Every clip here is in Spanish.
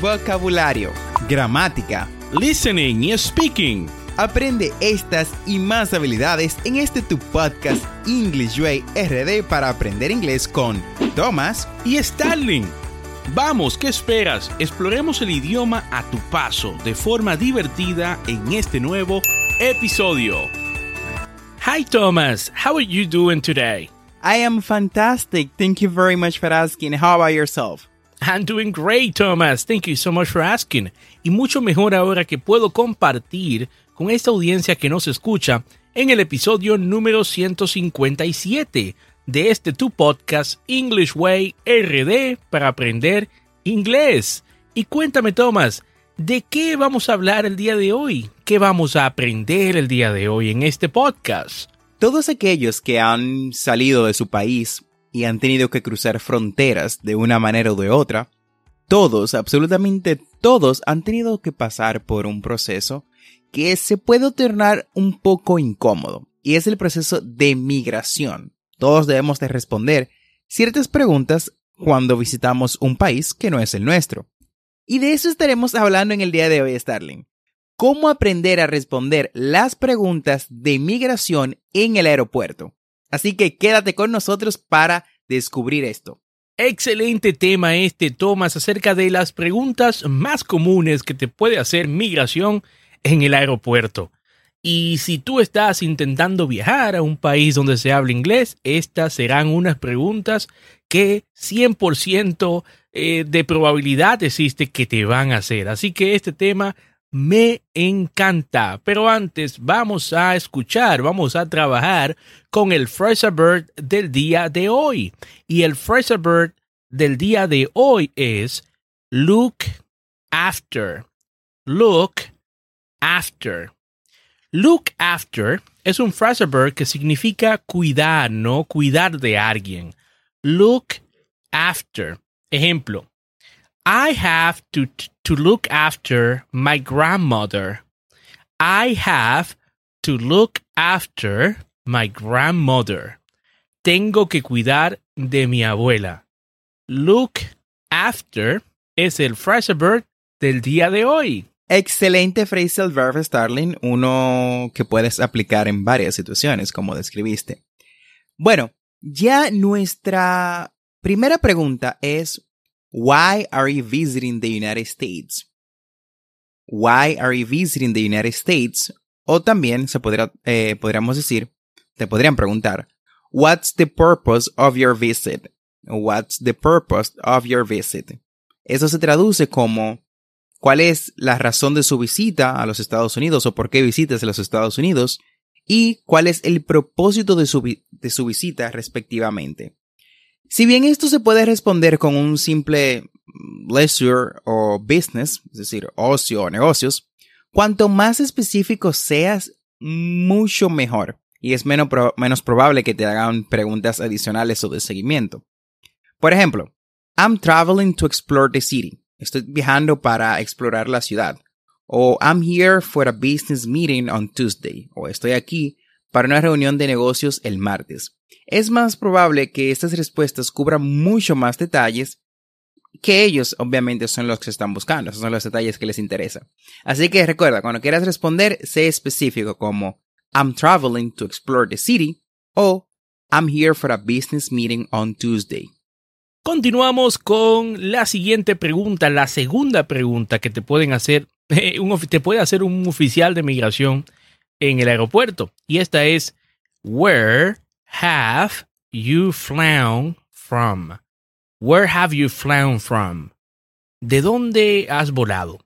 vocabulario, gramática, listening y speaking. Aprende estas y más habilidades en este tu podcast English Way RD para aprender inglés con Thomas y Starling. Vamos, ¿qué esperas? Exploremos el idioma a tu paso de forma divertida en este nuevo episodio. Hi Thomas, how are you doing today? I am fantastic. Thank you very much for asking. How about yourself? I'm doing great, Thomas. Thank you so much for asking. Y mucho mejor ahora que puedo compartir con esta audiencia que nos escucha en el episodio número 157 de este tu podcast English Way RD para aprender inglés. Y cuéntame, Thomas, ¿de qué vamos a hablar el día de hoy? ¿Qué vamos a aprender el día de hoy en este podcast? Todos aquellos que han salido de su país y han tenido que cruzar fronteras de una manera o de otra, todos, absolutamente todos, han tenido que pasar por un proceso que se puede tornar un poco incómodo, y es el proceso de migración. Todos debemos de responder ciertas preguntas cuando visitamos un país que no es el nuestro. Y de eso estaremos hablando en el día de hoy, Starling. Cómo aprender a responder las preguntas de migración en el aeropuerto. Así que quédate con nosotros para descubrir esto. Excelente tema este, Tomás, acerca de las preguntas más comunes que te puede hacer migración en el aeropuerto. Y si tú estás intentando viajar a un país donde se habla inglés, estas serán unas preguntas que 100% eh, de probabilidad existe que te van a hacer. Así que este tema me encanta. Pero antes vamos a escuchar, vamos a trabajar con el Fraser Bird del día de hoy. Y el Fraser Bird del día de hoy es look after. Look after. Look after es un Fraser Bird que significa cuidar, ¿no? Cuidar de alguien. Look after. Ejemplo. I have to, to look after my grandmother. I have to look after my grandmother. Tengo que cuidar de mi abuela. Look after es el Fraser Bird del día de hoy. Excelente phrasal verb, Starling, uno que puedes aplicar en varias situaciones, como describiste. Bueno, ya nuestra primera pregunta es, Why are you visiting the United States? Why are you visiting the United States? O también se podría, eh, podríamos decir, te podrían preguntar, What's the purpose of your visit? What's the purpose of your visit? Eso se traduce como cuál es la razón de su visita a los Estados Unidos o por qué visitas a los Estados Unidos y cuál es el propósito de su, de su visita respectivamente. Si bien esto se puede responder con un simple leisure o business, es decir, ocio o negocios, cuanto más específico seas, mucho mejor. Y es menos, menos probable que te hagan preguntas adicionales o de seguimiento. Por ejemplo, I'm traveling to explore the city. Estoy viajando para explorar la ciudad. O I'm here for a business meeting on Tuesday. O estoy aquí para una reunión de negocios el martes es más probable que estas respuestas cubran mucho más detalles que ellos obviamente son los que están buscando, esos son los detalles que les interesan. Así que recuerda, cuando quieras responder, sé específico como I'm traveling to explore the city o I'm here for a business meeting on Tuesday. Continuamos con la siguiente pregunta, la segunda pregunta que te pueden hacer, te puede hacer un oficial de migración en el aeropuerto. Y esta es, where have you flown from? Where have you flown from? ¿De dónde has volado?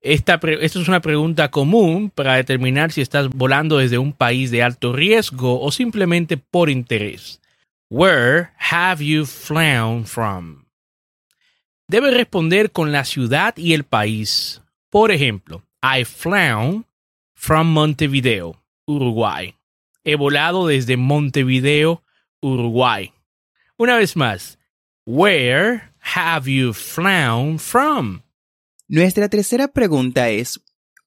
Esta, esta, es una pregunta común para determinar si estás volando desde un país de alto riesgo o simplemente por interés. Where have you flown from? Debe responder con la ciudad y el país. Por ejemplo, I flown from Montevideo, Uruguay he volado desde Montevideo, Uruguay. Una vez más, where have you flown from? Nuestra tercera pregunta es,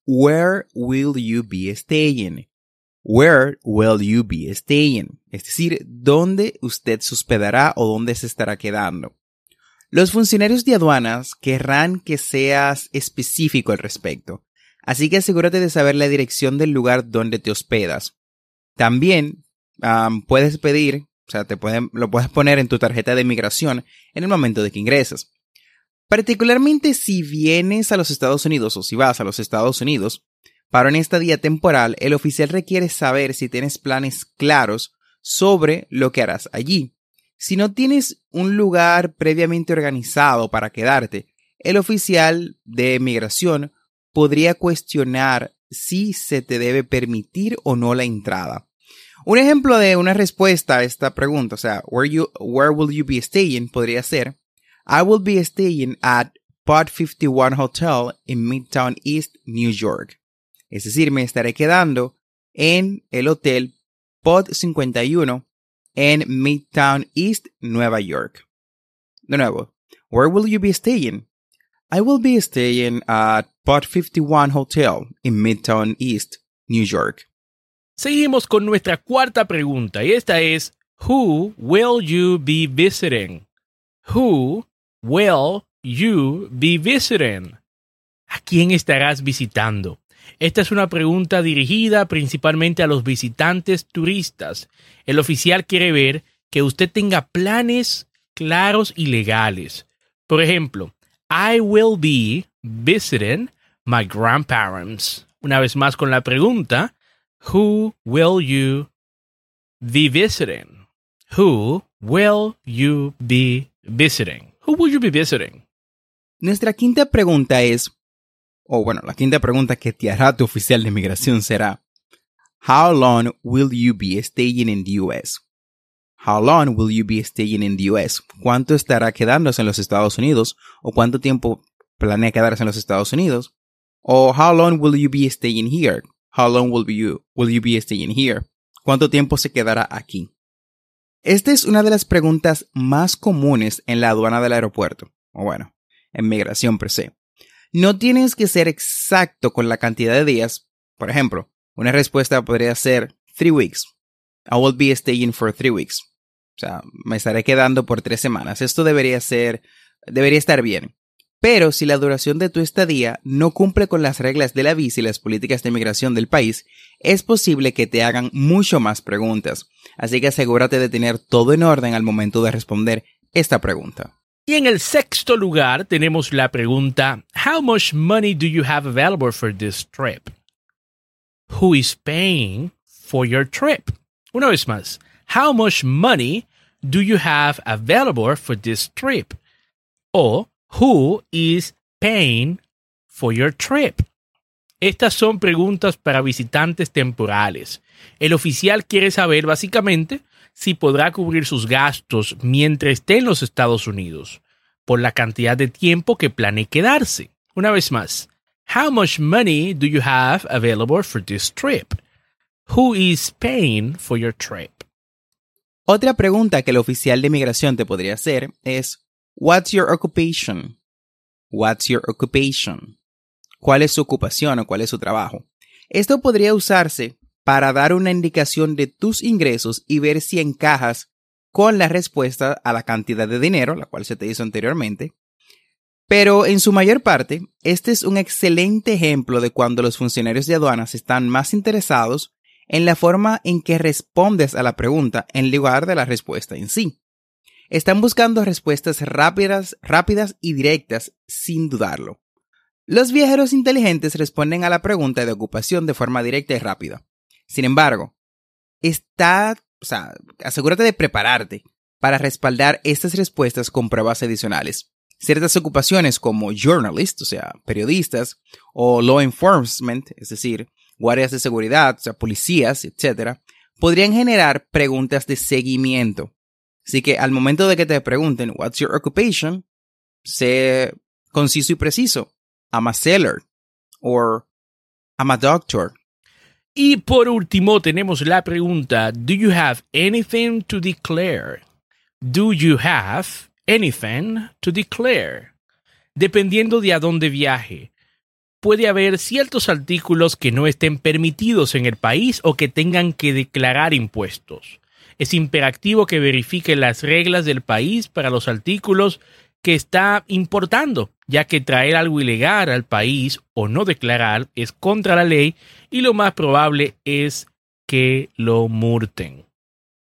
where will you be staying? Where will you be staying? Es decir, ¿dónde usted se hospedará o dónde se estará quedando? Los funcionarios de aduanas querrán que seas específico al respecto, así que asegúrate de saber la dirección del lugar donde te hospedas. También puedes pedir, o sea, te pueden, lo puedes poner en tu tarjeta de migración en el momento de que ingresas. Particularmente si vienes a los Estados Unidos o si vas a los Estados Unidos, para una estadía temporal, el oficial requiere saber si tienes planes claros sobre lo que harás allí. Si no tienes un lugar previamente organizado para quedarte, el oficial de migración podría cuestionar si se te debe permitir o no la entrada. Un ejemplo de una respuesta a esta pregunta, o sea, where, you, where will you be staying, podría ser, I will be staying at Pod 51 Hotel in Midtown East, New York. Es decir, me estaré quedando en el hotel Pod 51 en Midtown East, Nueva York. De nuevo, where will you be staying? I will be staying at Pod 51 Hotel in Midtown East, New York. Seguimos con nuestra cuarta pregunta y esta es Who will you be visiting? Who will you be visiting? ¿A quién estarás visitando? Esta es una pregunta dirigida principalmente a los visitantes turistas. El oficial quiere ver que usted tenga planes claros y legales. Por ejemplo, I will be visiting my grandparents. Una vez más con la pregunta, Who will you be visiting? Who will you be visiting? Who will you be visiting? Nuestra quinta pregunta es, o bueno, la quinta pregunta que te hará tu oficial de migración será, How long will you be staying in the US? How long will you be staying in the US? ¿Cuánto estará quedándose en los Estados Unidos? ¿O cuánto tiempo planea quedarse en los Estados Unidos? ¿O how long will you be staying here? How long will you, will you be staying here? ¿Cuánto tiempo se quedará aquí? Esta es una de las preguntas más comunes en la aduana del aeropuerto, o bueno, en migración per se. No tienes que ser exacto con la cantidad de días. Por ejemplo, una respuesta podría ser three weeks. I will be staying for three weeks. O sea, me estaré quedando por tres semanas. Esto debería ser, debería estar bien. Pero si la duración de tu estadía no cumple con las reglas de la visa y las políticas de migración del país, es posible que te hagan mucho más preguntas. Así que asegúrate de tener todo en orden al momento de responder esta pregunta. Y en el sexto lugar tenemos la pregunta, How much money do you have available for this trip? Who is paying for your trip? Una vez más, How much money do you have available for this trip? Or Who is paying for your trip? Estas son preguntas para visitantes temporales. El oficial quiere saber básicamente si podrá cubrir sus gastos mientras esté en los Estados Unidos, por la cantidad de tiempo que planee quedarse. Una vez más, how much money do you have available for this trip? Who is paying for your trip? Otra pregunta que el oficial de migración te podría hacer es What's your occupation? What's your occupation? ¿Cuál es su ocupación o cuál es su trabajo? Esto podría usarse para dar una indicación de tus ingresos y ver si encajas con la respuesta a la cantidad de dinero, la cual se te hizo anteriormente. Pero en su mayor parte, este es un excelente ejemplo de cuando los funcionarios de aduanas están más interesados en la forma en que respondes a la pregunta en lugar de la respuesta en sí. Están buscando respuestas rápidas, rápidas y directas sin dudarlo. Los viajeros inteligentes responden a la pregunta de ocupación de forma directa y rápida. Sin embargo, está, o sea, asegúrate de prepararte para respaldar estas respuestas con pruebas adicionales. Ciertas ocupaciones como journalist, o sea, periodistas, o law enforcement, es decir, guardias de seguridad, o sea, policías, etc., podrían generar preguntas de seguimiento Así que al momento de que te pregunten, What's your occupation? Sé conciso y preciso. I'm a seller. Or I'm a doctor. Y por último tenemos la pregunta, Do you have anything to declare? Do you have anything to declare? Dependiendo de a dónde viaje, puede haber ciertos artículos que no estén permitidos en el país o que tengan que declarar impuestos es imperativo que verifique las reglas del país para los artículos que está importando, ya que traer algo ilegal al país o no declarar es contra la ley y lo más probable es que lo murten.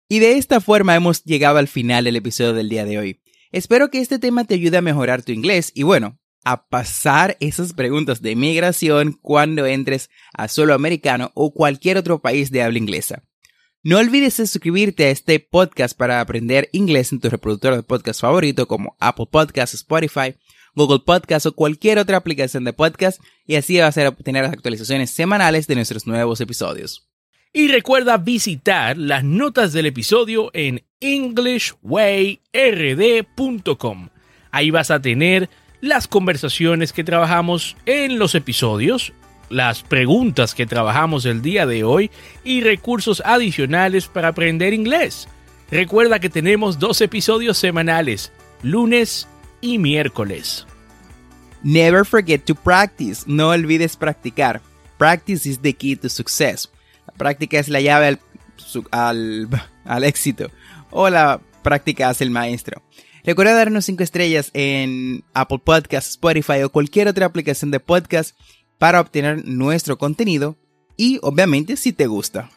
Y de esta forma hemos llegado al final del episodio del día de hoy. Espero que este tema te ayude a mejorar tu inglés y bueno, a pasar esas preguntas de migración cuando entres a solo americano o cualquier otro país de habla inglesa. No olvides suscribirte a este podcast para aprender inglés en tu reproductor de podcast favorito como Apple Podcasts, Spotify, Google Podcasts o cualquier otra aplicación de podcast y así vas a obtener las actualizaciones semanales de nuestros nuevos episodios. Y recuerda visitar las notas del episodio en englishwayrd.com. Ahí vas a tener las conversaciones que trabajamos en los episodios, las preguntas que trabajamos el día de hoy y recursos adicionales para aprender inglés. Recuerda que tenemos dos episodios semanales, lunes y miércoles. Never forget to practice. No olvides practicar. Practice is the key to success. La práctica es la llave al, al, al éxito. O la práctica hace el maestro. Recuerda darnos 5 estrellas en Apple Podcasts, Spotify o cualquier otra aplicación de podcast para obtener nuestro contenido y obviamente si te gusta.